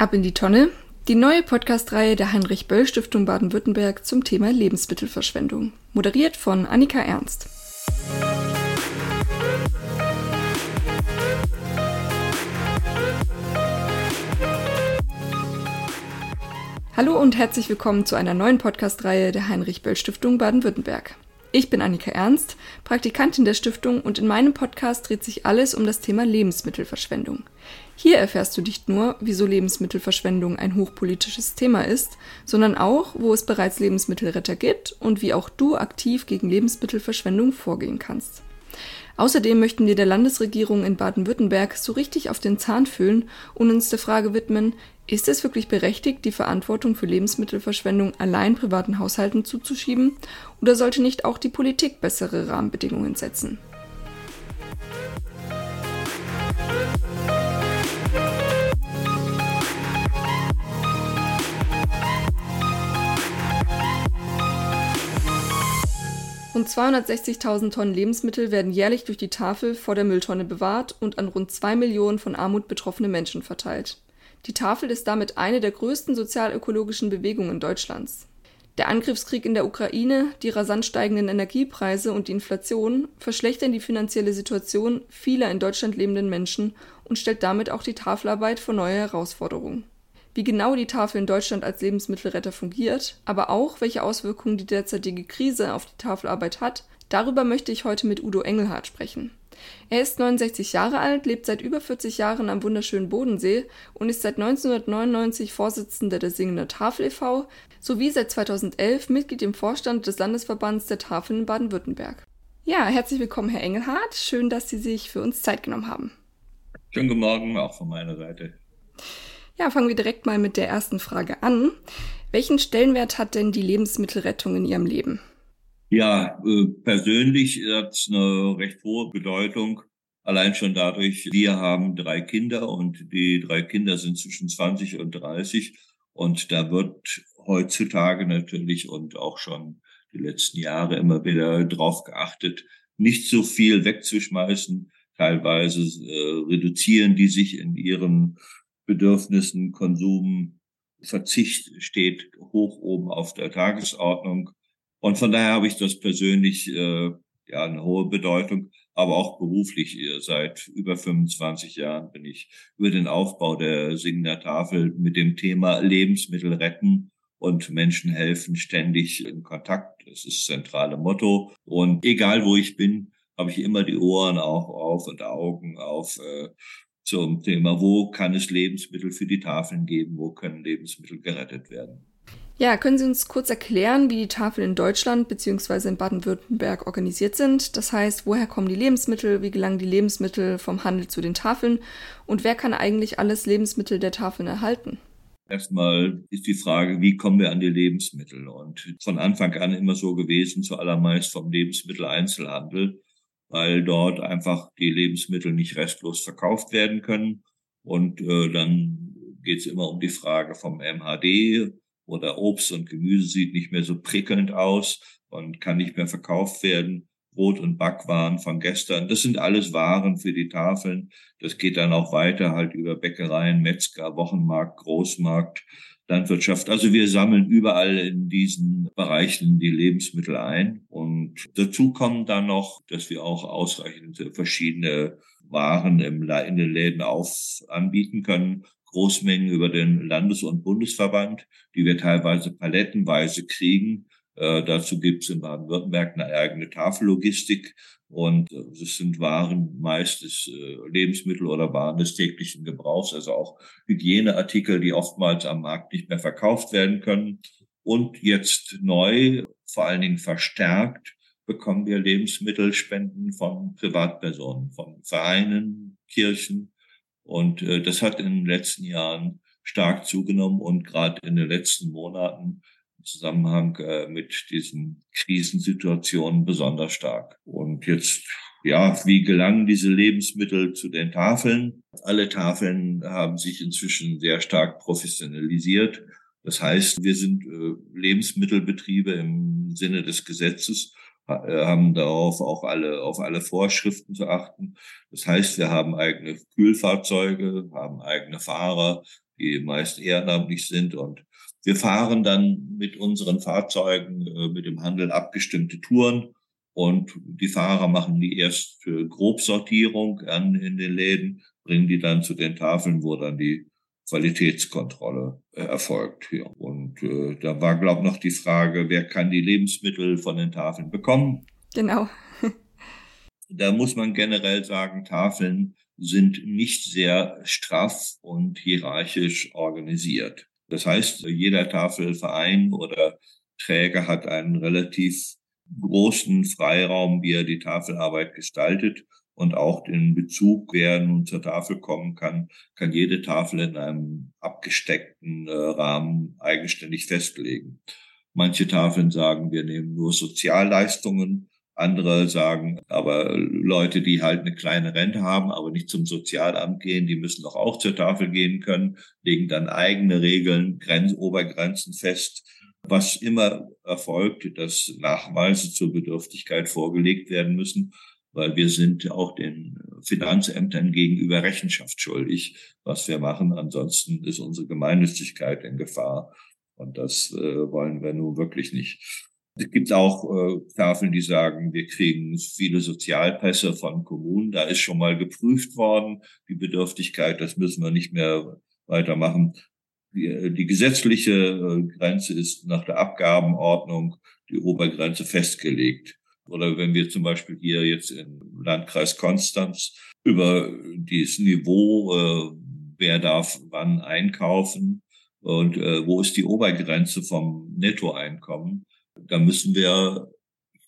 Ab in die Tonne. Die neue Podcast-Reihe der Heinrich-Böll-Stiftung Baden-Württemberg zum Thema Lebensmittelverschwendung. Moderiert von Annika Ernst. Hallo und herzlich willkommen zu einer neuen Podcast-Reihe der Heinrich-Böll-Stiftung Baden-Württemberg. Ich bin Annika Ernst, Praktikantin der Stiftung und in meinem Podcast dreht sich alles um das Thema Lebensmittelverschwendung. Hier erfährst du nicht nur, wieso Lebensmittelverschwendung ein hochpolitisches Thema ist, sondern auch, wo es bereits Lebensmittelretter gibt und wie auch du aktiv gegen Lebensmittelverschwendung vorgehen kannst. Außerdem möchten wir der Landesregierung in Baden-Württemberg so richtig auf den Zahn fühlen und uns der Frage widmen, ist es wirklich berechtigt, die Verantwortung für Lebensmittelverschwendung allein privaten Haushalten zuzuschieben, oder sollte nicht auch die Politik bessere Rahmenbedingungen setzen? Rund 260.000 Tonnen Lebensmittel werden jährlich durch die Tafel vor der Mülltonne bewahrt und an rund zwei Millionen von Armut betroffene Menschen verteilt. Die Tafel ist damit eine der größten sozialökologischen Bewegungen Deutschlands. Der Angriffskrieg in der Ukraine, die rasant steigenden Energiepreise und die Inflation verschlechtern die finanzielle Situation vieler in Deutschland lebenden Menschen und stellt damit auch die Tafelarbeit vor neue Herausforderungen. Wie genau die Tafel in Deutschland als Lebensmittelretter fungiert, aber auch welche Auswirkungen die derzeitige Krise auf die Tafelarbeit hat, darüber möchte ich heute mit Udo Engelhardt sprechen. Er ist 69 Jahre alt, lebt seit über 40 Jahren am wunderschönen Bodensee und ist seit 1999 Vorsitzender der Singender Tafel e.V. sowie seit 2011 Mitglied im Vorstand des Landesverbands der Tafeln in Baden-Württemberg. Ja, herzlich willkommen, Herr Engelhardt. Schön, dass Sie sich für uns Zeit genommen haben. Schönen guten Morgen auch von meiner Seite. Ja, fangen wir direkt mal mit der ersten Frage an. Welchen Stellenwert hat denn die Lebensmittelrettung in Ihrem Leben? Ja, äh, persönlich hat es eine recht hohe Bedeutung. Allein schon dadurch, wir haben drei Kinder und die drei Kinder sind zwischen 20 und 30. Und da wird heutzutage natürlich und auch schon die letzten Jahre immer wieder drauf geachtet, nicht so viel wegzuschmeißen. Teilweise äh, reduzieren die sich in ihren Bedürfnissen, Konsum, Verzicht steht hoch oben auf der Tagesordnung. Und von daher habe ich das persönlich äh, ja eine hohe Bedeutung, aber auch beruflich. Seit über 25 Jahren bin ich über den Aufbau der Singender Tafel mit dem Thema Lebensmittel retten und Menschen helfen ständig in Kontakt. Das ist das zentrale Motto. Und egal wo ich bin, habe ich immer die Ohren auch auf und Augen auf äh, zum Thema, wo kann es Lebensmittel für die Tafeln geben, wo können Lebensmittel gerettet werden. Ja, können Sie uns kurz erklären, wie die Tafeln in Deutschland bzw. in Baden-Württemberg organisiert sind? Das heißt, woher kommen die Lebensmittel, wie gelangen die Lebensmittel vom Handel zu den Tafeln und wer kann eigentlich alles Lebensmittel der Tafeln erhalten? Erstmal ist die Frage, wie kommen wir an die Lebensmittel? Und von Anfang an immer so gewesen, zuallermeist vom Lebensmitteleinzelhandel, weil dort einfach die Lebensmittel nicht restlos verkauft werden können. Und äh, dann geht es immer um die Frage vom MHD, oder Obst und Gemüse sieht nicht mehr so prickelnd aus und kann nicht mehr verkauft werden. Brot und Backwaren von gestern. Das sind alles Waren für die Tafeln. Das geht dann auch weiter halt über Bäckereien, Metzger, Wochenmarkt, Großmarkt, Landwirtschaft. Also wir sammeln überall in diesen Bereichen die Lebensmittel ein. Und dazu kommen dann noch, dass wir auch ausreichend verschiedene Waren im, in den Läden auf anbieten können. Großmengen über den Landes- und Bundesverband, die wir teilweise palettenweise kriegen. Äh, dazu gibt es in Baden-Württemberg eine eigene Tafellogistik und äh, es sind Waren meistens äh, Lebensmittel oder Waren des täglichen Gebrauchs, also auch Hygieneartikel, die oftmals am Markt nicht mehr verkauft werden können. Und jetzt neu, vor allen Dingen verstärkt, bekommen wir Lebensmittelspenden von Privatpersonen, von Vereinen, Kirchen, und äh, das hat in den letzten Jahren stark zugenommen und gerade in den letzten Monaten Zusammenhang äh, mit diesen Krisensituationen besonders stark. Und jetzt, ja, wie gelangen diese Lebensmittel zu den Tafeln? Alle Tafeln haben sich inzwischen sehr stark professionalisiert. Das heißt, wir sind äh, Lebensmittelbetriebe im Sinne des Gesetzes äh, haben darauf auch alle, auf alle Vorschriften zu achten. Das heißt, wir haben eigene Kühlfahrzeuge, haben eigene Fahrer, die meist ehrenamtlich sind und wir fahren dann mit unseren Fahrzeugen äh, mit dem Handel abgestimmte Touren und die Fahrer machen die erst Grobsortierung an in den Läden, bringen die dann zu den Tafeln, wo dann die Qualitätskontrolle äh, erfolgt. Ja. Und äh, da war, glaube ich, noch die Frage, wer kann die Lebensmittel von den Tafeln bekommen? Genau. da muss man generell sagen, Tafeln sind nicht sehr straff und hierarchisch organisiert. Das heißt, jeder Tafelverein oder Träger hat einen relativ großen Freiraum, wie er die Tafelarbeit gestaltet und auch den Bezug, wer nun zur Tafel kommen kann, kann jede Tafel in einem abgesteckten äh, Rahmen eigenständig festlegen. Manche Tafeln sagen, wir nehmen nur Sozialleistungen. Andere sagen, aber Leute, die halt eine kleine Rente haben, aber nicht zum Sozialamt gehen, die müssen doch auch zur Tafel gehen können, legen dann eigene Regeln, Grenz, Obergrenzen fest was immer erfolgt, dass Nachweise zur Bedürftigkeit vorgelegt werden müssen, weil wir sind auch den Finanzämtern gegenüber Rechenschaft schuldig, was wir machen. Ansonsten ist unsere Gemeinnützigkeit in Gefahr. Und das äh, wollen wir nun wirklich nicht. Es gibt auch äh, Tafeln, die sagen, wir kriegen viele Sozialpässe von Kommunen. Da ist schon mal geprüft worden, die Bedürftigkeit. Das müssen wir nicht mehr weitermachen. Die, die gesetzliche äh, Grenze ist nach der Abgabenordnung die Obergrenze festgelegt. Oder wenn wir zum Beispiel hier jetzt im Landkreis Konstanz über dieses Niveau, äh, wer darf wann einkaufen und äh, wo ist die Obergrenze vom Nettoeinkommen, da müssen wir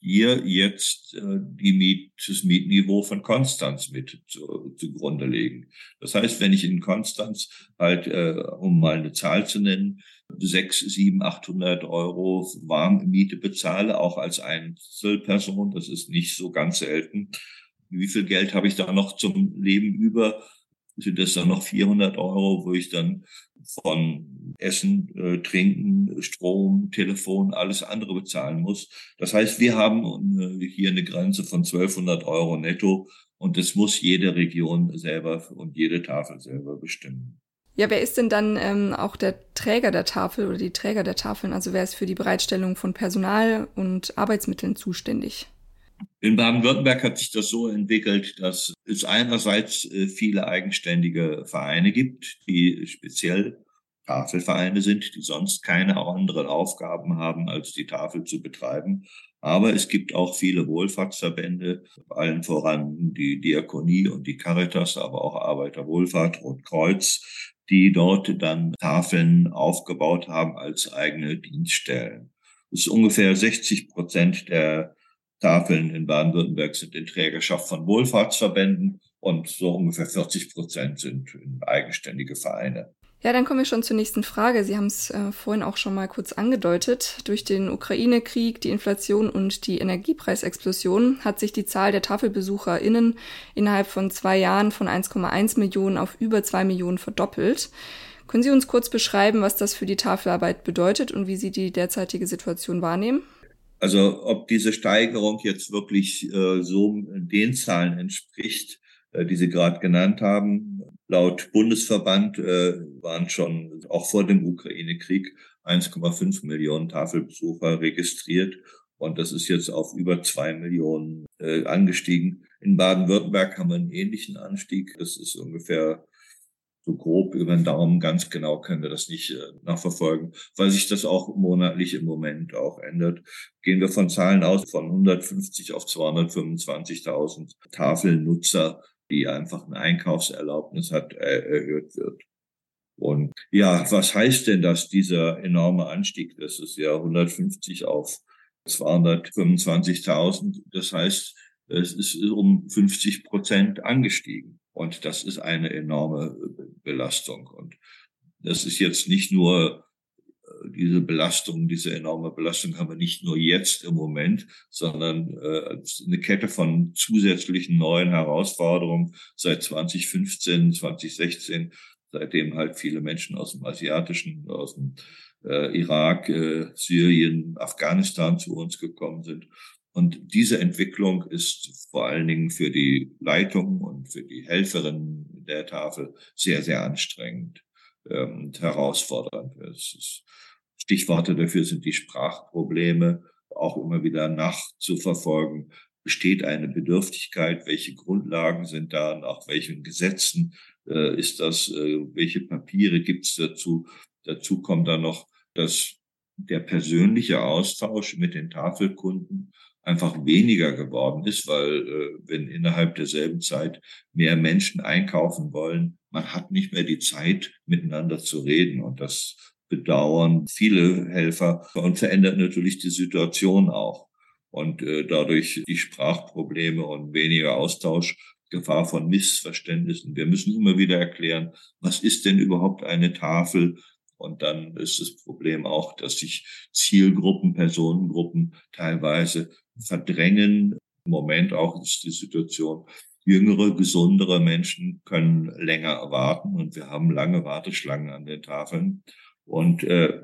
hier jetzt äh, die Miet, das Mietniveau von Konstanz mit zu, zugrunde legen. Das heißt, wenn ich in Konstanz halt, äh, um mal eine Zahl zu nennen, sechs, sieben, achthundert Euro Warmmiete bezahle, auch als Einzelperson, das ist nicht so ganz selten. Wie viel Geld habe ich da noch zum Leben über? Sind das dann noch 400 Euro, wo ich dann von Essen, äh, Trinken, Strom, Telefon, alles andere bezahlen muss. Das heißt, wir haben äh, hier eine Grenze von 1200 Euro netto und das muss jede Region selber und jede Tafel selber bestimmen. Ja, wer ist denn dann ähm, auch der Träger der Tafel oder die Träger der Tafeln? Also wer ist für die Bereitstellung von Personal und Arbeitsmitteln zuständig? In Baden-Württemberg hat sich das so entwickelt, dass es einerseits äh, viele eigenständige Vereine gibt, die speziell Tafelvereine sind, die sonst keine anderen Aufgaben haben, als die Tafel zu betreiben. Aber es gibt auch viele Wohlfahrtsverbände, allen voran die Diakonie und die Caritas, aber auch Arbeiterwohlfahrt, Rotkreuz, die dort dann Tafeln aufgebaut haben als eigene Dienststellen. Das ist ungefähr 60 Prozent der Tafeln in Baden-Württemberg sind in Trägerschaft von Wohlfahrtsverbänden und so ungefähr 40 Prozent sind eigenständige Vereine. Ja, dann kommen wir schon zur nächsten Frage. Sie haben es äh, vorhin auch schon mal kurz angedeutet. Durch den Ukraine-Krieg, die Inflation und die Energiepreisexplosion hat sich die Zahl der TafelbesucherInnen innerhalb von zwei Jahren von 1,1 Millionen auf über zwei Millionen verdoppelt. Können Sie uns kurz beschreiben, was das für die Tafelarbeit bedeutet und wie Sie die derzeitige Situation wahrnehmen? Also ob diese Steigerung jetzt wirklich äh, so den Zahlen entspricht, äh, die Sie gerade genannt haben. Laut Bundesverband äh, waren schon auch vor dem Ukraine-Krieg 1,5 Millionen Tafelbesucher registriert. Und das ist jetzt auf über zwei Millionen äh, angestiegen. In Baden-Württemberg haben wir einen ähnlichen Anstieg. Das ist ungefähr so grob über den Daumen, ganz genau können wir das nicht äh, nachverfolgen, weil sich das auch monatlich im Moment auch ändert. Gehen wir von Zahlen aus von 150 auf 225.000 Tafelnutzer, die einfach eine Einkaufserlaubnis hat, äh, erhöht wird. Und ja, was heißt denn das, dieser enorme Anstieg? Das ist ja 150 auf 225.000. Das heißt, es ist um 50 Prozent angestiegen. Und das ist eine enorme Belastung. Und das ist jetzt nicht nur äh, diese Belastung, diese enorme Belastung haben wir nicht nur jetzt im Moment, sondern äh, eine Kette von zusätzlichen neuen Herausforderungen seit 2015, 2016, seitdem halt viele Menschen aus dem asiatischen, aus dem äh, Irak, äh, Syrien, Afghanistan zu uns gekommen sind. Und diese Entwicklung ist vor allen Dingen für die Leitung und für die Helferin der Tafel sehr, sehr anstrengend ähm, und herausfordernd. Stichworte dafür sind die Sprachprobleme, auch immer wieder nachzuverfolgen. Besteht eine Bedürftigkeit? Welche Grundlagen sind da? Nach welchen Gesetzen äh, ist das? Äh, welche Papiere gibt es dazu? Dazu kommt dann noch, dass der persönliche Austausch mit den Tafelkunden einfach weniger geworden ist, weil äh, wenn innerhalb derselben Zeit mehr Menschen einkaufen wollen, man hat nicht mehr die Zeit, miteinander zu reden. Und das bedauern viele Helfer und verändert natürlich die Situation auch. Und äh, dadurch die Sprachprobleme und weniger Austausch, Gefahr von Missverständnissen. Wir müssen immer wieder erklären, was ist denn überhaupt eine Tafel? Und dann ist das Problem auch, dass sich Zielgruppen, Personengruppen teilweise verdrängen. Im Moment auch ist die Situation, jüngere, gesundere Menschen können länger warten und wir haben lange Warteschlangen an den Tafeln. Und äh,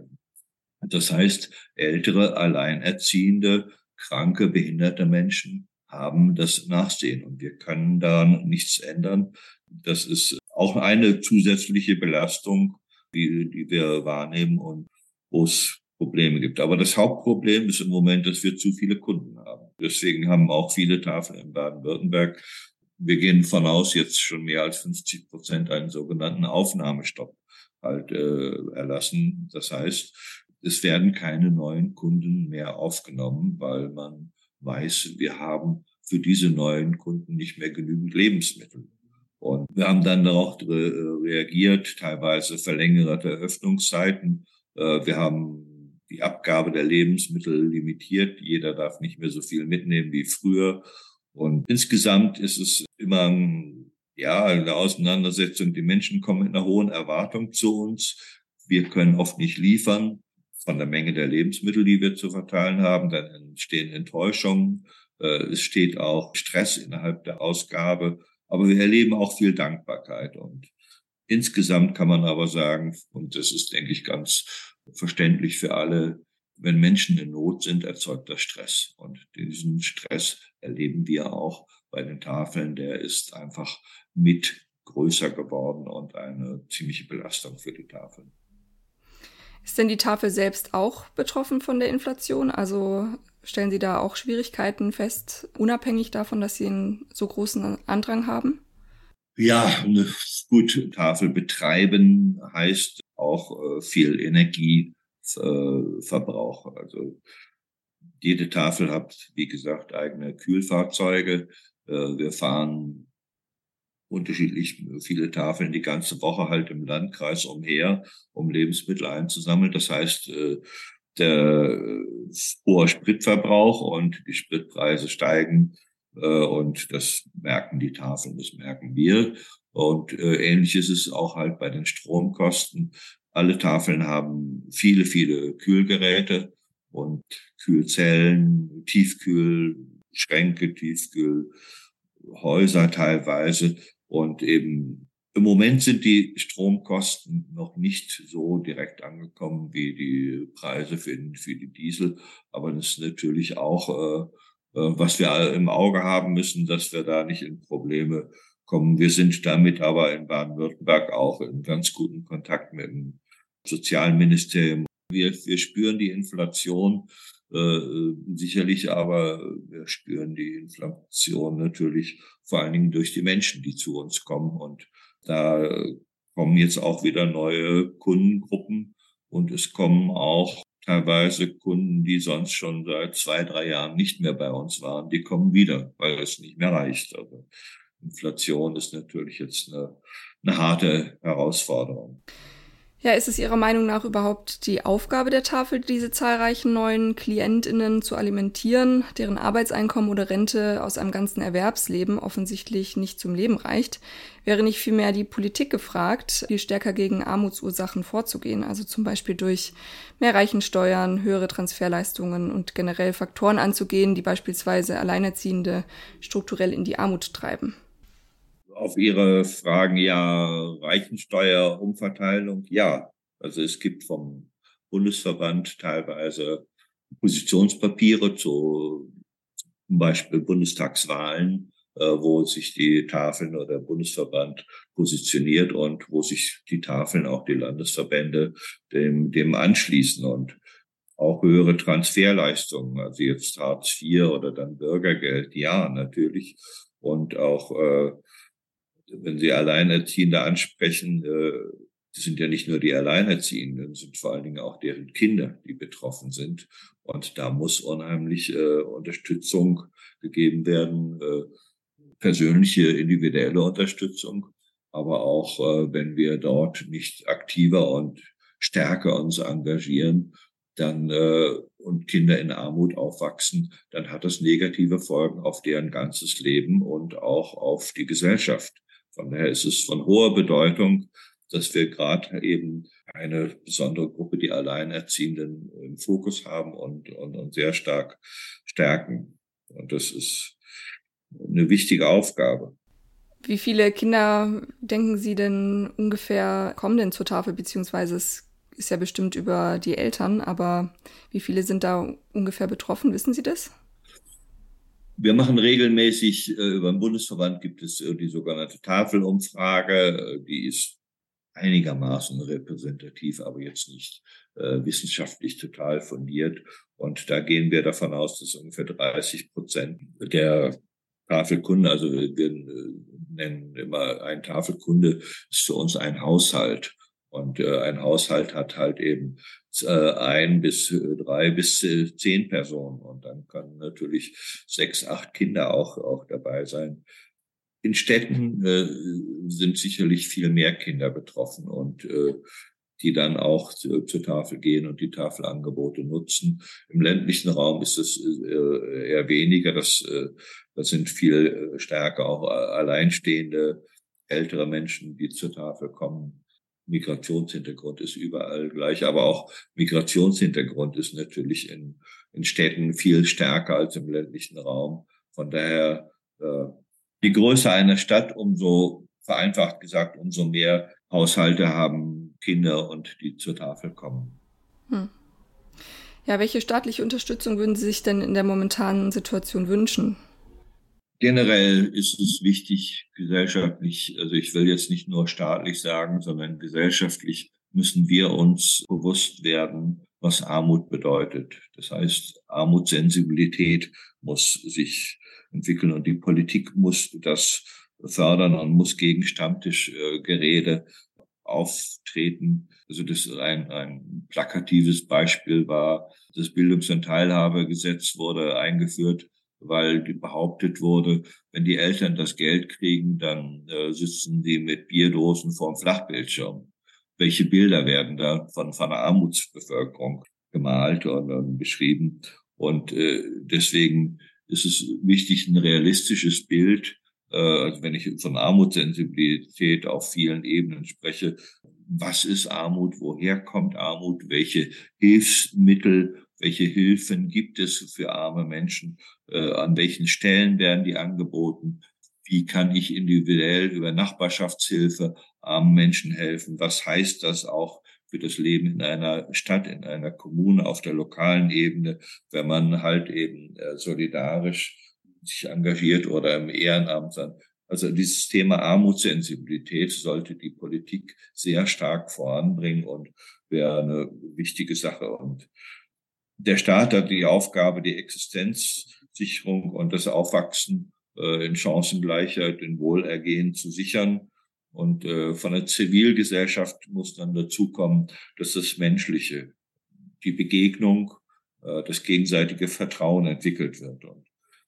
das heißt, ältere, alleinerziehende, kranke, behinderte Menschen haben das Nachsehen und wir können da nichts ändern. Das ist auch eine zusätzliche Belastung die, die wir wahrnehmen und wo es Probleme gibt. Aber das Hauptproblem ist im Moment, dass wir zu viele Kunden haben. Deswegen haben auch viele Tafeln in Baden-Württemberg, wir gehen von aus, jetzt schon mehr als 50 Prozent einen sogenannten Aufnahmestopp halt äh, erlassen. Das heißt, es werden keine neuen Kunden mehr aufgenommen, weil man weiß, wir haben für diese neuen Kunden nicht mehr genügend Lebensmittel. Und wir haben dann darauf reagiert, teilweise verlängerte Öffnungszeiten. Äh, wir haben die Abgabe der Lebensmittel limitiert. Jeder darf nicht mehr so viel mitnehmen wie früher. Und insgesamt ist es immer ja, eine Auseinandersetzung. Die Menschen kommen mit einer hohen Erwartung zu uns. Wir können oft nicht liefern von der Menge der Lebensmittel, die wir zu verteilen haben. Dann entstehen Enttäuschungen. Äh, es steht auch Stress innerhalb der Ausgabe. Aber wir erleben auch viel Dankbarkeit. Und insgesamt kann man aber sagen, und das ist, denke ich, ganz verständlich für alle, wenn Menschen in Not sind, erzeugt das Stress. Und diesen Stress erleben wir auch bei den Tafeln. Der ist einfach mit größer geworden und eine ziemliche Belastung für die Tafeln. Ist denn die Tafel selbst auch betroffen von der Inflation? Also Stellen Sie da auch Schwierigkeiten fest, unabhängig davon, dass Sie einen so großen Andrang haben? Ja, eine gute Tafel betreiben heißt auch äh, viel Energieverbrauch. Äh, also jede Tafel hat, wie gesagt, eigene Kühlfahrzeuge. Äh, wir fahren unterschiedlich viele Tafeln die ganze Woche halt im Landkreis umher, um Lebensmittel einzusammeln. Das heißt, äh, der äh, hohe Spritverbrauch und die Spritpreise steigen. Äh, und das merken die Tafeln, das merken wir. Und äh, ähnlich ist es auch halt bei den Stromkosten. Alle Tafeln haben viele, viele Kühlgeräte und Kühlzellen, Tiefkühlschränke, Tiefkühlhäuser teilweise und eben im Moment sind die Stromkosten noch nicht so direkt angekommen wie die Preise für, für die Diesel. Aber das ist natürlich auch, äh, äh, was wir im Auge haben müssen, dass wir da nicht in Probleme kommen. Wir sind damit aber in Baden-Württemberg auch in ganz guten Kontakt mit dem Sozialministerium. Wir, wir spüren die Inflation äh, sicherlich, aber wir spüren die Inflation natürlich vor allen Dingen durch die Menschen, die zu uns kommen und da kommen jetzt auch wieder neue Kundengruppen und es kommen auch teilweise Kunden, die sonst schon seit zwei, drei Jahren nicht mehr bei uns waren, die kommen wieder, weil es nicht mehr reicht. Also Inflation ist natürlich jetzt eine, eine harte Herausforderung. Ja, ist es Ihrer Meinung nach überhaupt die Aufgabe der Tafel, diese zahlreichen neuen KlientInnen zu alimentieren, deren Arbeitseinkommen oder Rente aus einem ganzen Erwerbsleben offensichtlich nicht zum Leben reicht? Wäre nicht vielmehr die Politik gefragt, viel stärker gegen Armutsursachen vorzugehen, also zum Beispiel durch mehr Reichensteuern, höhere Transferleistungen und generell Faktoren anzugehen, die beispielsweise Alleinerziehende strukturell in die Armut treiben? Auf Ihre Fragen, ja, Reichensteuer, Umverteilung, ja. Also es gibt vom Bundesverband teilweise Positionspapiere zu zum Beispiel Bundestagswahlen, äh, wo sich die Tafeln oder der Bundesverband positioniert und wo sich die Tafeln, auch die Landesverbände dem, dem anschließen und auch höhere Transferleistungen, also jetzt Hartz IV oder dann Bürgergeld, ja, natürlich. Und auch, äh, wenn Sie Alleinerziehende ansprechen, äh, sind ja nicht nur die Alleinerziehenden, sind vor allen Dingen auch deren Kinder, die betroffen sind. Und da muss unheimlich äh, Unterstützung gegeben werden, äh, persönliche, individuelle Unterstützung. Aber auch, äh, wenn wir dort nicht aktiver und stärker uns engagieren, dann äh, und Kinder in Armut aufwachsen, dann hat das negative Folgen auf deren ganzes Leben und auch auf die Gesellschaft. Von daher ist es von hoher Bedeutung, dass wir gerade eben eine besondere Gruppe, die Alleinerziehenden im Fokus haben und, und, und sehr stark stärken. Und das ist eine wichtige Aufgabe. Wie viele Kinder denken Sie denn ungefähr kommen denn zur Tafel, beziehungsweise es ist ja bestimmt über die Eltern, aber wie viele sind da ungefähr betroffen? Wissen Sie das? Wir machen regelmäßig, äh, über den Bundesverband gibt es äh, die sogenannte Tafelumfrage, äh, die ist einigermaßen repräsentativ, aber jetzt nicht äh, wissenschaftlich total fundiert. Und da gehen wir davon aus, dass ungefähr 30 Prozent der Tafelkunde, also wir, wir nennen immer ein Tafelkunde, ist für uns ein Haushalt. Und äh, ein Haushalt hat halt eben äh, ein bis äh, drei bis äh, zehn Personen. Und dann können natürlich sechs, acht Kinder auch, auch dabei sein. In Städten äh, sind sicherlich viel mehr Kinder betroffen und äh, die dann auch zu, zur Tafel gehen und die Tafelangebote nutzen. Im ländlichen Raum ist es äh, eher weniger. Das, äh, das sind viel äh, stärker auch alleinstehende ältere Menschen, die zur Tafel kommen. Migrationshintergrund ist überall gleich, aber auch Migrationshintergrund ist natürlich in, in Städten viel stärker als im ländlichen Raum. Von daher äh, die Größe einer Stadt, umso vereinfacht gesagt, umso mehr Haushalte haben Kinder und die zur Tafel kommen. Hm. Ja, welche staatliche Unterstützung würden Sie sich denn in der momentanen Situation wünschen? Generell ist es wichtig, gesellschaftlich, also ich will jetzt nicht nur staatlich sagen, sondern gesellschaftlich müssen wir uns bewusst werden, was Armut bedeutet. Das heißt, Armutssensibilität muss sich entwickeln und die Politik muss das fördern und muss gegen Stammtischgerede auftreten. Also das ein, ein plakatives Beispiel war, das Bildungs- und Teilhabegesetz wurde eingeführt weil behauptet wurde, wenn die Eltern das Geld kriegen, dann äh, sitzen die mit Bierdosen vorm Flachbildschirm. Welche Bilder werden da von, von der Armutsbevölkerung gemalt und, und beschrieben? Und äh, deswegen ist es wichtig, ein realistisches Bild, äh, also wenn ich von Armutssensibilität auf vielen Ebenen spreche, was ist Armut, woher kommt Armut, welche Hilfsmittel welche Hilfen gibt es für arme Menschen, äh, an welchen Stellen werden die angeboten, wie kann ich individuell über Nachbarschaftshilfe armen Menschen helfen, was heißt das auch für das Leben in einer Stadt, in einer Kommune, auf der lokalen Ebene, wenn man halt eben äh, solidarisch sich engagiert oder im Ehrenamt dann. Also dieses Thema Armutssensibilität sollte die Politik sehr stark voranbringen und wäre eine wichtige Sache. Und der Staat hat die Aufgabe, die Existenzsicherung und das Aufwachsen äh, in Chancengleichheit, in Wohlergehen zu sichern. Und äh, von der Zivilgesellschaft muss dann dazukommen, dass das Menschliche, die Begegnung, äh, das gegenseitige Vertrauen entwickelt wird. Und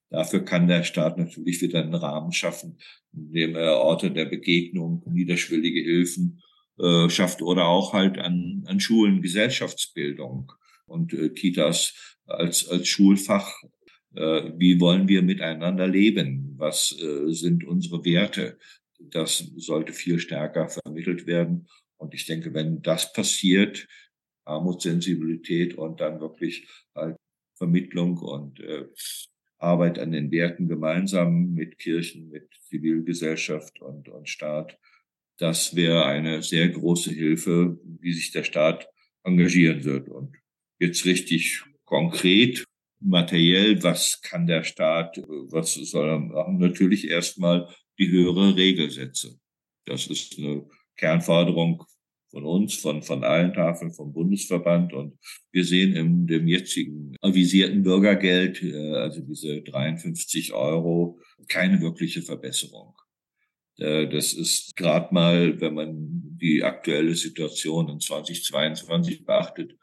dafür kann der Staat natürlich wieder einen Rahmen schaffen, indem er Orte der Begegnung, niederschwellige Hilfen äh, schafft oder auch halt an, an Schulen Gesellschaftsbildung und äh, Kitas als, als Schulfach. Äh, wie wollen wir miteinander leben? Was äh, sind unsere Werte? Das sollte viel stärker vermittelt werden. Und ich denke, wenn das passiert, Armutssensibilität und dann wirklich halt Vermittlung und äh, Arbeit an den Werten gemeinsam mit Kirchen, mit Zivilgesellschaft und, und Staat, das wäre eine sehr große Hilfe, wie sich der Staat engagieren wird. Und jetzt richtig konkret materiell, was kann der Staat, was soll er machen? Natürlich erstmal die höhere Regelsätze. Das ist eine Kernforderung von uns, von, von allen Tafeln, vom Bundesverband. Und wir sehen in dem jetzigen avisierten Bürgergeld, äh, also diese 53 Euro, keine wirkliche Verbesserung. Äh, das ist gerade mal, wenn man die aktuelle Situation in 2022 beachtet,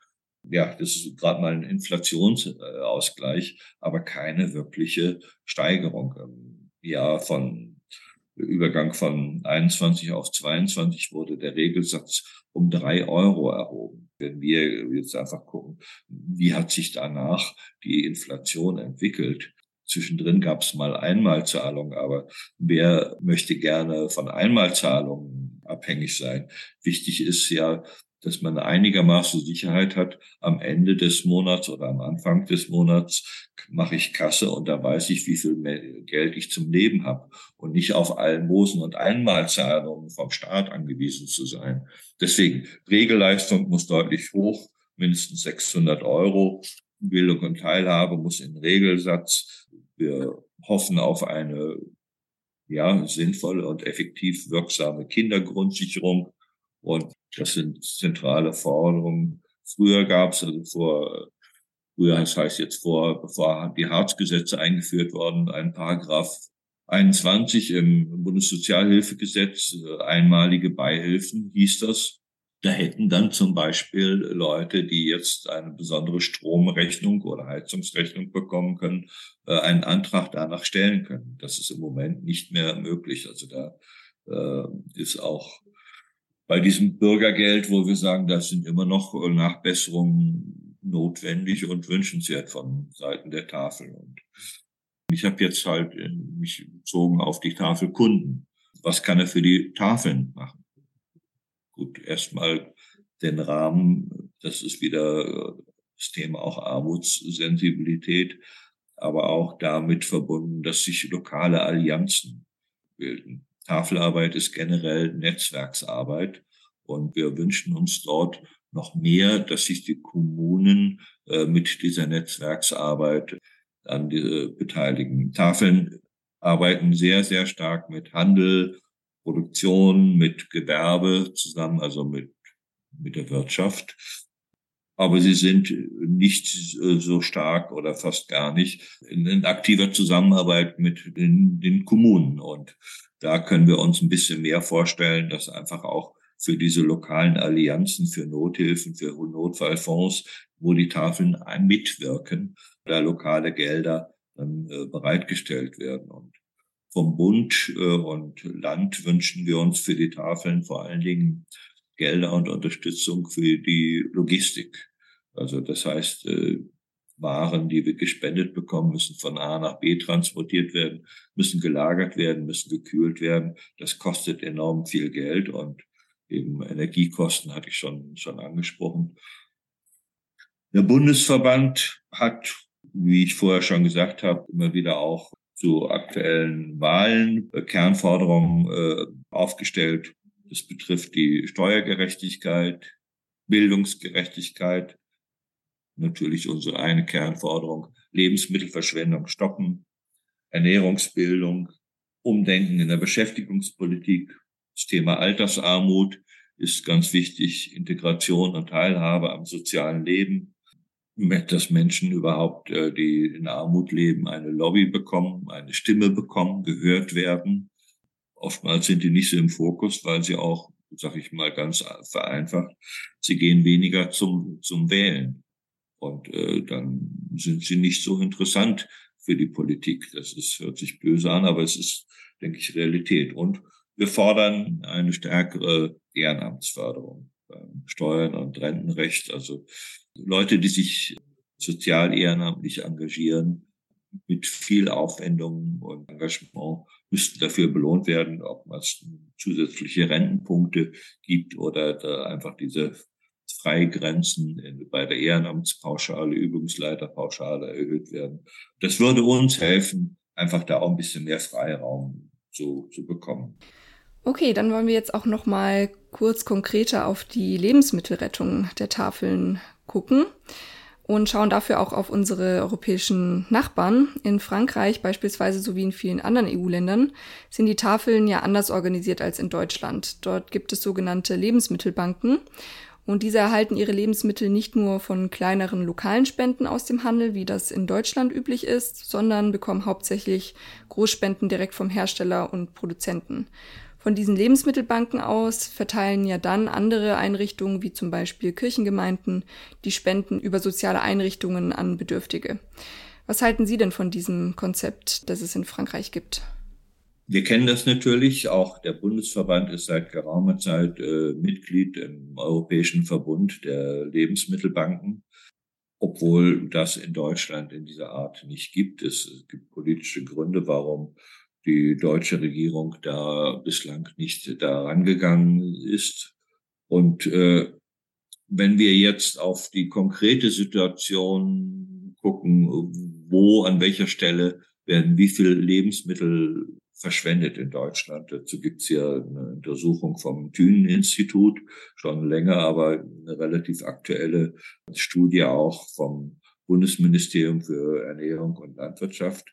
ja, das ist gerade mal ein Inflationsausgleich, aber keine wirkliche Steigerung im Jahr von Übergang von 21 auf 22 wurde der Regelsatz um drei Euro erhoben. Wenn wir jetzt einfach gucken, wie hat sich danach die Inflation entwickelt, Zwischendrin gab es mal Einmalzahlungen, aber wer möchte gerne von Einmalzahlungen abhängig sein? Wichtig ist ja, dass man einigermaßen Sicherheit hat, am Ende des Monats oder am Anfang des Monats mache ich Kasse und da weiß ich, wie viel Geld ich zum Leben habe und nicht auf Almosen und Einmalzahlungen vom Staat angewiesen zu sein. Deswegen, Regelleistung muss deutlich hoch, mindestens 600 Euro. Bildung und Teilhabe muss in Regelsatz. Wir hoffen auf eine ja, sinnvolle und effektiv wirksame Kindergrundsicherung. Und das sind zentrale Forderungen. Früher gab es, also vor, früher, das heißt jetzt vor, bevor die Harzgesetze eingeführt worden, ein Paragraph 21 im Bundessozialhilfegesetz, äh, einmalige Beihilfen hieß das. Da hätten dann zum Beispiel Leute, die jetzt eine besondere Stromrechnung oder Heizungsrechnung bekommen können, äh, einen Antrag danach stellen können. Das ist im Moment nicht mehr möglich. Also da äh, ist auch bei diesem Bürgergeld, wo wir sagen, das sind immer noch Nachbesserungen notwendig und wünschenswert von Seiten der Tafel. Und ich habe jetzt halt mich bezogen auf die Tafelkunden. Was kann er für die Tafeln machen? Gut, erstmal den Rahmen, das ist wieder das Thema auch Armutssensibilität, aber auch damit verbunden, dass sich lokale Allianzen bilden. Tafelarbeit ist generell Netzwerksarbeit und wir wünschen uns dort noch mehr, dass sich die Kommunen äh, mit dieser Netzwerksarbeit an äh, beteiligen. Tafeln arbeiten sehr, sehr stark mit Handel, Produktion, mit Gewerbe zusammen, also mit, mit der Wirtschaft. Aber sie sind nicht so stark oder fast gar nicht in, in aktiver Zusammenarbeit mit den, den Kommunen. Und da können wir uns ein bisschen mehr vorstellen, dass einfach auch für diese lokalen Allianzen, für Nothilfen, für Notfallfonds, wo die Tafeln mitwirken, da lokale Gelder dann äh, bereitgestellt werden. Und vom Bund äh, und Land wünschen wir uns für die Tafeln vor allen Dingen Gelder und Unterstützung für die Logistik. Also das heißt, äh, waren, die wir gespendet bekommen, müssen von A nach B transportiert werden, müssen gelagert werden, müssen gekühlt werden. Das kostet enorm viel Geld und eben Energiekosten hatte ich schon, schon angesprochen. Der Bundesverband hat, wie ich vorher schon gesagt habe, immer wieder auch zu aktuellen Wahlen äh, Kernforderungen äh, aufgestellt. Das betrifft die Steuergerechtigkeit, Bildungsgerechtigkeit, natürlich unsere eine Kernforderung, Lebensmittelverschwendung stoppen, Ernährungsbildung, Umdenken in der Beschäftigungspolitik, das Thema Altersarmut ist ganz wichtig, Integration und Teilhabe am sozialen Leben, dass Menschen überhaupt, äh, die in Armut leben, eine Lobby bekommen, eine Stimme bekommen, gehört werden. Oftmals sind die nicht so im Fokus, weil sie auch, sag ich mal ganz vereinfacht, sie gehen weniger zum, zum Wählen. Und äh, dann sind sie nicht so interessant für die Politik. Das ist, hört sich böse an, aber es ist, denke ich, Realität. Und wir fordern eine stärkere Ehrenamtsförderung beim Steuern- und Rentenrecht. Also Leute, die sich sozial ehrenamtlich engagieren, mit viel Aufwendung und Engagement müssten dafür belohnt werden, ob es zusätzliche Rentenpunkte gibt oder einfach diese Freigrenzen bei der Ehrenamtspauschale, Übungsleiterpauschale erhöht werden. Das würde uns helfen, einfach da auch ein bisschen mehr Freiraum zu, zu bekommen. Okay, dann wollen wir jetzt auch noch mal kurz konkreter auf die Lebensmittelrettung der Tafeln gucken. Und schauen dafür auch auf unsere europäischen Nachbarn. In Frankreich beispielsweise sowie in vielen anderen EU-Ländern sind die Tafeln ja anders organisiert als in Deutschland. Dort gibt es sogenannte Lebensmittelbanken und diese erhalten ihre Lebensmittel nicht nur von kleineren lokalen Spenden aus dem Handel, wie das in Deutschland üblich ist, sondern bekommen hauptsächlich Großspenden direkt vom Hersteller und Produzenten. Von diesen Lebensmittelbanken aus verteilen ja dann andere Einrichtungen, wie zum Beispiel Kirchengemeinden, die Spenden über soziale Einrichtungen an Bedürftige. Was halten Sie denn von diesem Konzept, das es in Frankreich gibt? Wir kennen das natürlich. Auch der Bundesverband ist seit geraumer Zeit äh, Mitglied im Europäischen Verbund der Lebensmittelbanken, obwohl das in Deutschland in dieser Art nicht gibt. Es gibt politische Gründe, warum die deutsche Regierung da bislang nicht daran gegangen ist. Und äh, wenn wir jetzt auf die konkrete Situation gucken, wo, an welcher Stelle werden wie viel Lebensmittel verschwendet in Deutschland. Dazu gibt's ja eine Untersuchung vom Thünen-Institut, schon länger, aber eine relativ aktuelle Studie auch vom Bundesministerium für Ernährung und Landwirtschaft.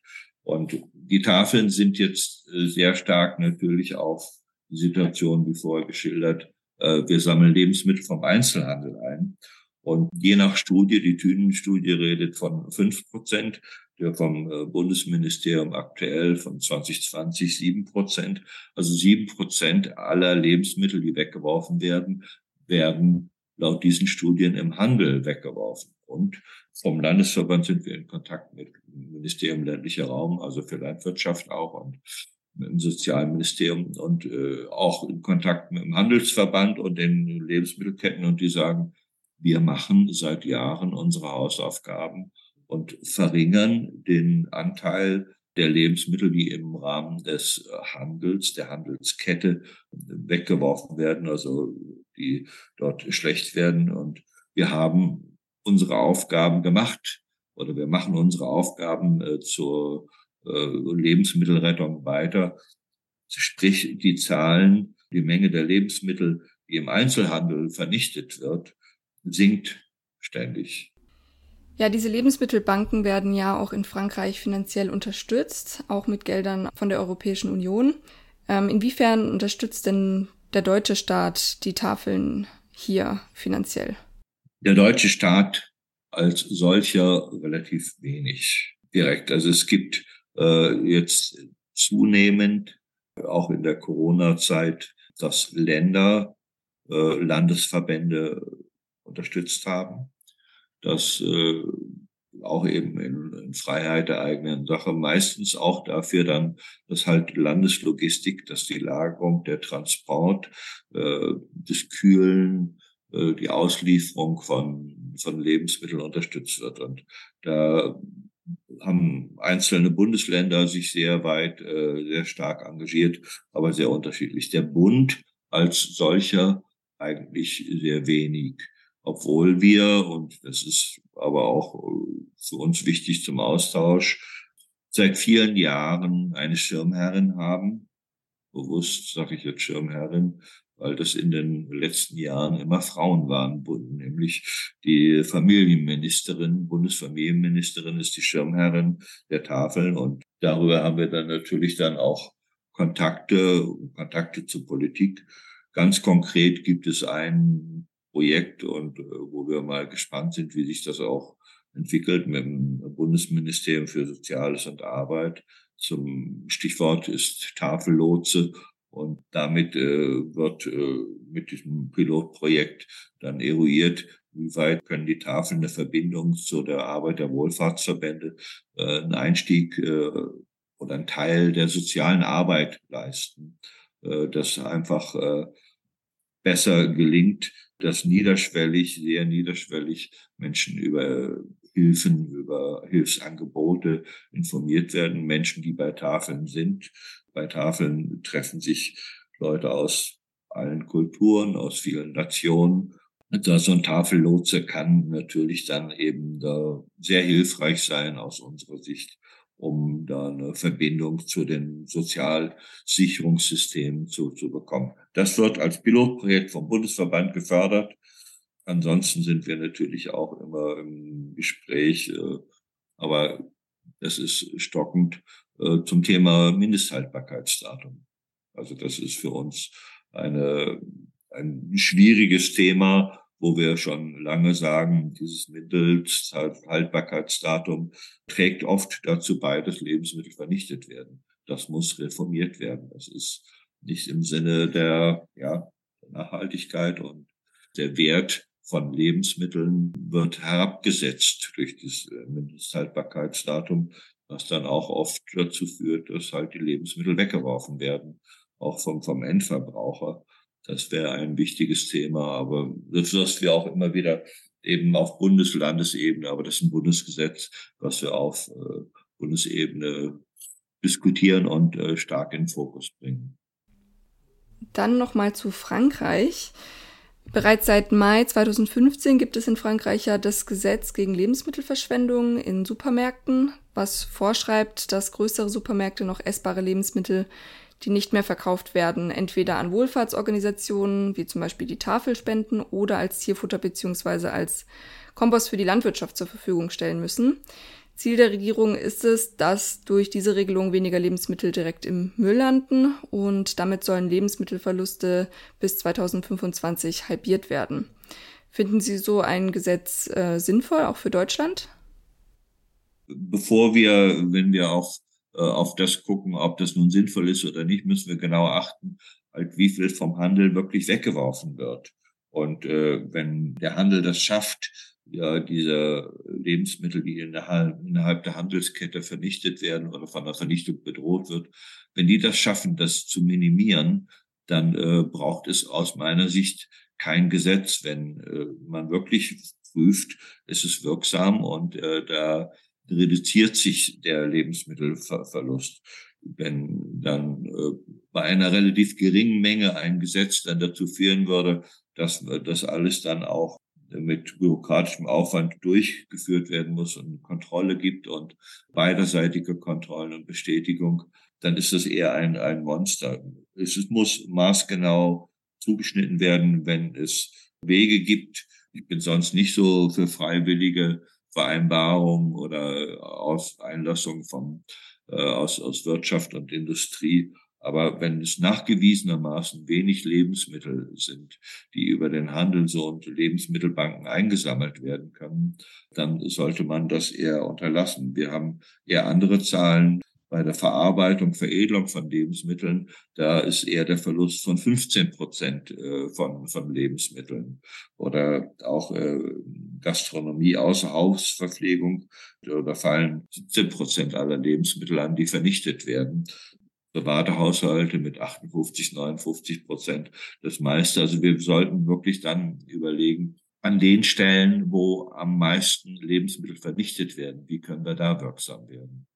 Und die Tafeln sind jetzt äh, sehr stark natürlich auf die Situation, wie vorher geschildert. Äh, wir sammeln Lebensmittel vom Einzelhandel ein. Und je nach Studie, die Thünen-Studie redet von fünf Prozent, der vom äh, Bundesministerium aktuell von 2020 sieben Prozent. Also sieben Prozent aller Lebensmittel, die weggeworfen werden, werden laut diesen Studien im Handel weggeworfen. Und vom Landesverband sind wir in Kontakt mit dem Ministerium ländlicher Raum, also für Landwirtschaft auch und im Sozialministerium und äh, auch in Kontakt mit dem Handelsverband und den Lebensmittelketten und die sagen, wir machen seit Jahren unsere Hausaufgaben und verringern den Anteil der Lebensmittel, die im Rahmen des Handels, der Handelskette weggeworfen werden, also die dort schlecht werden. Und wir haben unsere Aufgaben gemacht oder wir machen unsere Aufgaben äh, zur äh, Lebensmittelrettung weiter. Sprich, die Zahlen, die Menge der Lebensmittel, die im Einzelhandel vernichtet wird, sinkt ständig. Ja, diese Lebensmittelbanken werden ja auch in Frankreich finanziell unterstützt, auch mit Geldern von der Europäischen Union. Ähm, inwiefern unterstützt denn der deutsche Staat die Tafeln hier finanziell? Der deutsche Staat als solcher relativ wenig direkt. Also es gibt äh, jetzt zunehmend, auch in der Corona-Zeit, dass Länder, äh, Landesverbände unterstützt haben, dass äh, auch eben in, in Freiheit der eigenen Sache, meistens auch dafür dann, dass halt Landeslogistik, dass die Lagerung, der Transport, äh, das Kühlen, äh, die Auslieferung von, von Lebensmitteln unterstützt wird. Und da haben einzelne Bundesländer sich sehr weit, äh, sehr stark engagiert, aber sehr unterschiedlich. Der Bund als solcher eigentlich sehr wenig obwohl wir, und das ist aber auch äh, für uns wichtig zum Austausch, seit vielen Jahren eine Schirmherrin haben. Bewusst sage ich jetzt Schirmherrin, weil das in den letzten Jahren immer Frauen waren, nämlich die Familienministerin, Bundesfamilienministerin ist die Schirmherrin der Tafeln und darüber haben wir dann natürlich dann auch Kontakte, Kontakte zur Politik. Ganz konkret gibt es einen Projekt und äh, wo wir mal gespannt sind, wie sich das auch entwickelt mit dem Bundesministerium für Soziales und Arbeit. Zum Stichwort ist Tafellotse und damit äh, wird äh, mit diesem Pilotprojekt dann eruiert, wie weit können die Tafeln eine Verbindung zu der Arbeit der Wohlfahrtsverbände, äh, einen Einstieg äh, oder einen Teil der sozialen Arbeit leisten, äh, das einfach äh, besser gelingt, dass niederschwellig, sehr niederschwellig Menschen über Hilfen, über Hilfsangebote informiert werden. Menschen, die bei Tafeln sind. Bei Tafeln treffen sich Leute aus allen Kulturen, aus vielen Nationen. so ein Tafellotse kann natürlich dann eben da sehr hilfreich sein aus unserer Sicht um da eine Verbindung zu den Sozialsicherungssystemen zu, zu bekommen. Das wird als Pilotprojekt vom Bundesverband gefördert. ansonsten sind wir natürlich auch immer im Gespräch, äh, aber das ist stockend äh, zum Thema Mindesthaltbarkeitsdatum. Also das ist für uns eine, ein schwieriges Thema, wo wir schon lange sagen, dieses Mindesthaltbarkeitsdatum trägt oft dazu bei, dass Lebensmittel vernichtet werden. Das muss reformiert werden. Das ist nicht im Sinne der, ja, Nachhaltigkeit und der Wert von Lebensmitteln wird herabgesetzt durch das äh, Mindesthaltbarkeitsdatum, was dann auch oft dazu führt, dass halt die Lebensmittel weggeworfen werden, auch vom, vom Endverbraucher. Das wäre ein wichtiges Thema, aber das, was wir auch immer wieder eben auf Bundeslandesebene, aber das ist ein Bundesgesetz, was wir auf äh, Bundesebene diskutieren und äh, stark in den Fokus bringen. Dann nochmal zu Frankreich. Bereits seit Mai 2015 gibt es in Frankreich ja das Gesetz gegen Lebensmittelverschwendung in Supermärkten, was vorschreibt, dass größere Supermärkte noch essbare Lebensmittel, die nicht mehr verkauft werden, entweder an Wohlfahrtsorganisationen wie zum Beispiel die Tafel spenden oder als Tierfutter bzw. als Kompost für die Landwirtschaft zur Verfügung stellen müssen. Ziel der Regierung ist es, dass durch diese Regelung weniger Lebensmittel direkt im Müll landen und damit sollen Lebensmittelverluste bis 2025 halbiert werden. Finden Sie so ein Gesetz äh, sinnvoll, auch für Deutschland? Bevor wir, wenn wir auf, äh, auf das gucken, ob das nun sinnvoll ist oder nicht, müssen wir genau achten, halt, wie viel vom Handel wirklich weggeworfen wird. Und äh, wenn der Handel das schafft, ja, diese Lebensmittel, die in der, innerhalb der Handelskette vernichtet werden oder von der Vernichtung bedroht wird, wenn die das schaffen, das zu minimieren, dann äh, braucht es aus meiner Sicht kein Gesetz, wenn äh, man wirklich prüft, ist es wirksam und äh, da reduziert sich der Lebensmittelverlust. Wenn dann äh, bei einer relativ geringen Menge ein Gesetz dann dazu führen würde, dass das alles dann auch mit bürokratischem Aufwand durchgeführt werden muss und Kontrolle gibt und beiderseitige Kontrollen und Bestätigung, dann ist das eher ein, ein Monster. Es muss maßgenau zugeschnitten werden, wenn es Wege gibt. Ich bin sonst nicht so für freiwillige Vereinbarungen oder aus Einlassungen vom, äh, aus, aus Wirtschaft und Industrie. Aber wenn es nachgewiesenermaßen wenig Lebensmittel sind, die über den Handel so und Lebensmittelbanken eingesammelt werden können, dann sollte man das eher unterlassen. Wir haben eher andere Zahlen. Bei der Verarbeitung, Veredelung von Lebensmitteln, da ist eher der Verlust von 15 Prozent äh, von, von Lebensmitteln. Oder auch äh, Gastronomie, Außerhausverpflegung, da fallen 17 Prozent aller Lebensmittel an, die vernichtet werden private Haushalte mit 58, 59 Prozent das meiste. Also wir sollten wirklich dann überlegen, an den Stellen, wo am meisten Lebensmittel vernichtet werden, wie können wir da wirksam werden?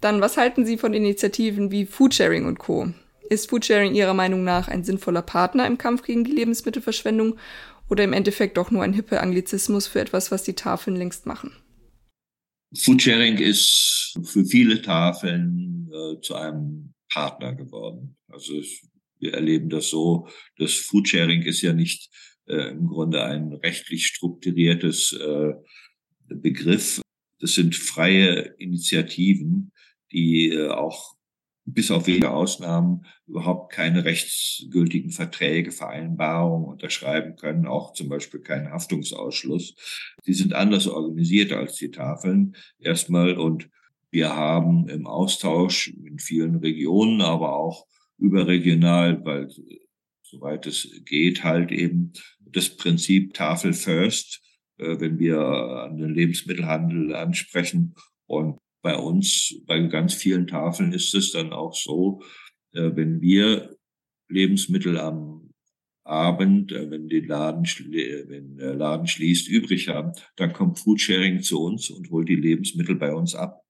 Dann, was halten Sie von Initiativen wie Foodsharing und Co.? Ist Foodsharing Ihrer Meinung nach ein sinnvoller Partner im Kampf gegen die Lebensmittelverschwendung oder im Endeffekt doch nur ein hipper Anglizismus für etwas, was die Tafeln längst machen? Foodsharing ist für viele Tafeln äh, zu einem Partner geworden. Also ich, wir erleben das so, das Foodsharing ist ja nicht äh, im Grunde ein rechtlich strukturiertes äh, Begriff. Das sind freie Initiativen, die äh, auch bis auf wenige Ausnahmen überhaupt keine rechtsgültigen Verträge, Vereinbarungen unterschreiben können, auch zum Beispiel keinen Haftungsausschluss. Die sind anders organisiert als die Tafeln erstmal und wir haben im Austausch in vielen Regionen, aber auch überregional, weil soweit es geht, halt eben das Prinzip Tafel First, äh, wenn wir an den Lebensmittelhandel ansprechen. Und bei uns, bei ganz vielen Tafeln ist es dann auch so, äh, wenn wir Lebensmittel am Abend, äh, wenn, die Laden, wenn der Laden schließt, übrig haben, dann kommt Foodsharing zu uns und holt die Lebensmittel bei uns ab.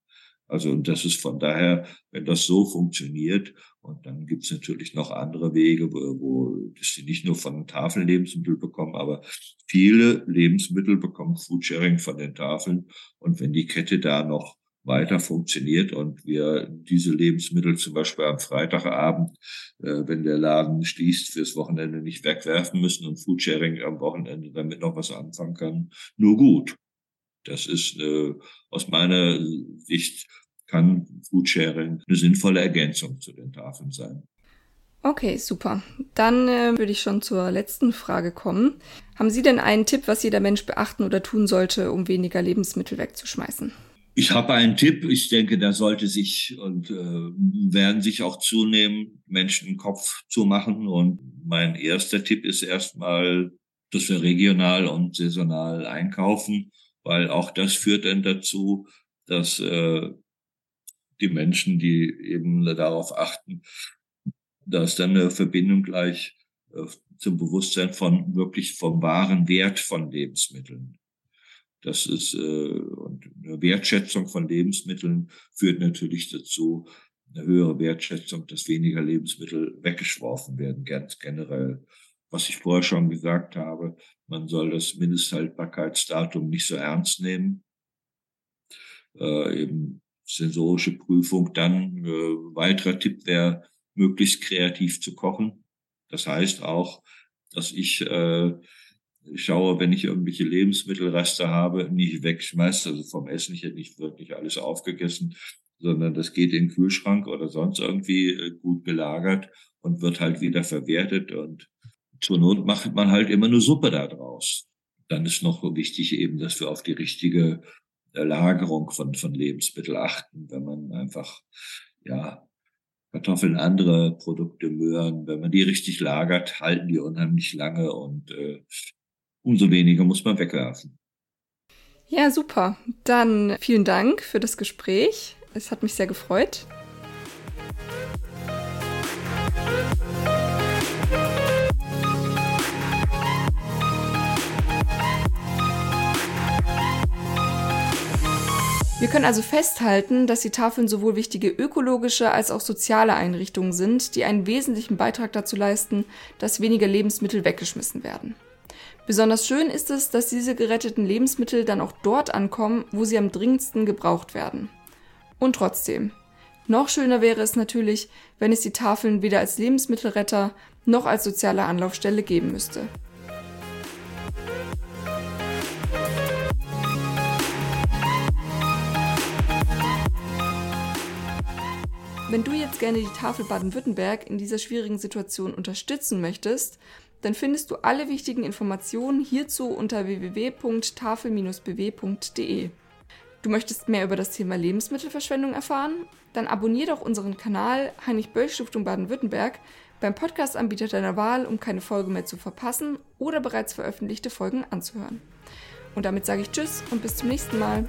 Also und das ist von daher, wenn das so funktioniert, und dann gibt es natürlich noch andere Wege, wo, wo sie nicht nur von Tafeln Lebensmittel bekommen, aber viele Lebensmittel bekommen Foodsharing von den Tafeln. Und wenn die Kette da noch weiter funktioniert und wir diese Lebensmittel zum Beispiel am Freitagabend, äh, wenn der Laden schließt, fürs Wochenende nicht wegwerfen müssen und Foodsharing am Wochenende damit noch was anfangen kann, nur gut. Das ist äh, aus meiner Sicht kann Foodsharing eine sinnvolle Ergänzung zu den Tafeln sein. Okay, super. Dann äh, würde ich schon zur letzten Frage kommen. Haben Sie denn einen Tipp, was jeder Mensch beachten oder tun sollte, um weniger Lebensmittel wegzuschmeißen? Ich habe einen Tipp. Ich denke, da sollte sich und äh, werden sich auch zunehmend Menschen Kopf zumachen. Und mein erster Tipp ist erstmal, dass wir regional und saisonal einkaufen, weil auch das führt dann dazu, dass äh, die Menschen, die eben darauf achten, dass dann eine Verbindung gleich äh, zum Bewusstsein von wirklich vom wahren Wert von Lebensmitteln das ist äh, und eine Wertschätzung von Lebensmitteln führt natürlich dazu, eine höhere Wertschätzung, dass weniger Lebensmittel weggeschworfen werden, ganz generell. Was ich vorher schon gesagt habe, man soll das Mindesthaltbarkeitsdatum nicht so ernst nehmen. Äh, eben sensorische Prüfung. Dann äh, weiterer Tipp wäre, möglichst kreativ zu kochen. Das heißt auch, dass ich äh, schaue, wenn ich irgendwelche Lebensmittelreste habe, nicht wegschmeiße, also vom Essen, ich hätte nicht wirklich alles aufgegessen, sondern das geht in den Kühlschrank oder sonst irgendwie äh, gut gelagert und wird halt wieder verwertet und zur Not macht man halt immer eine Suppe da draus. Dann ist noch wichtig eben, dass wir auf die richtige äh, Lagerung von, von Lebensmitteln achten, wenn man einfach, ja, Kartoffeln, andere Produkte, Möhren, wenn man die richtig lagert, halten die unheimlich lange und äh, umso weniger muss man wegwerfen. Ja, super. Dann vielen Dank für das Gespräch. Es hat mich sehr gefreut. Wir können also festhalten, dass die Tafeln sowohl wichtige ökologische als auch soziale Einrichtungen sind, die einen wesentlichen Beitrag dazu leisten, dass weniger Lebensmittel weggeschmissen werden. Besonders schön ist es, dass diese geretteten Lebensmittel dann auch dort ankommen, wo sie am dringendsten gebraucht werden. Und trotzdem, noch schöner wäre es natürlich, wenn es die Tafeln weder als Lebensmittelretter noch als soziale Anlaufstelle geben müsste. Wenn du jetzt gerne die Tafel Baden-Württemberg in dieser schwierigen Situation unterstützen möchtest, dann findest du alle wichtigen Informationen hierzu unter www.tafel-bw.de. Du möchtest mehr über das Thema Lebensmittelverschwendung erfahren? Dann abonniere doch unseren Kanal Heinrich-Böll-Stiftung Baden-Württemberg beim Podcast-Anbieter deiner Wahl, um keine Folge mehr zu verpassen oder bereits veröffentlichte Folgen anzuhören. Und damit sage ich Tschüss und bis zum nächsten Mal.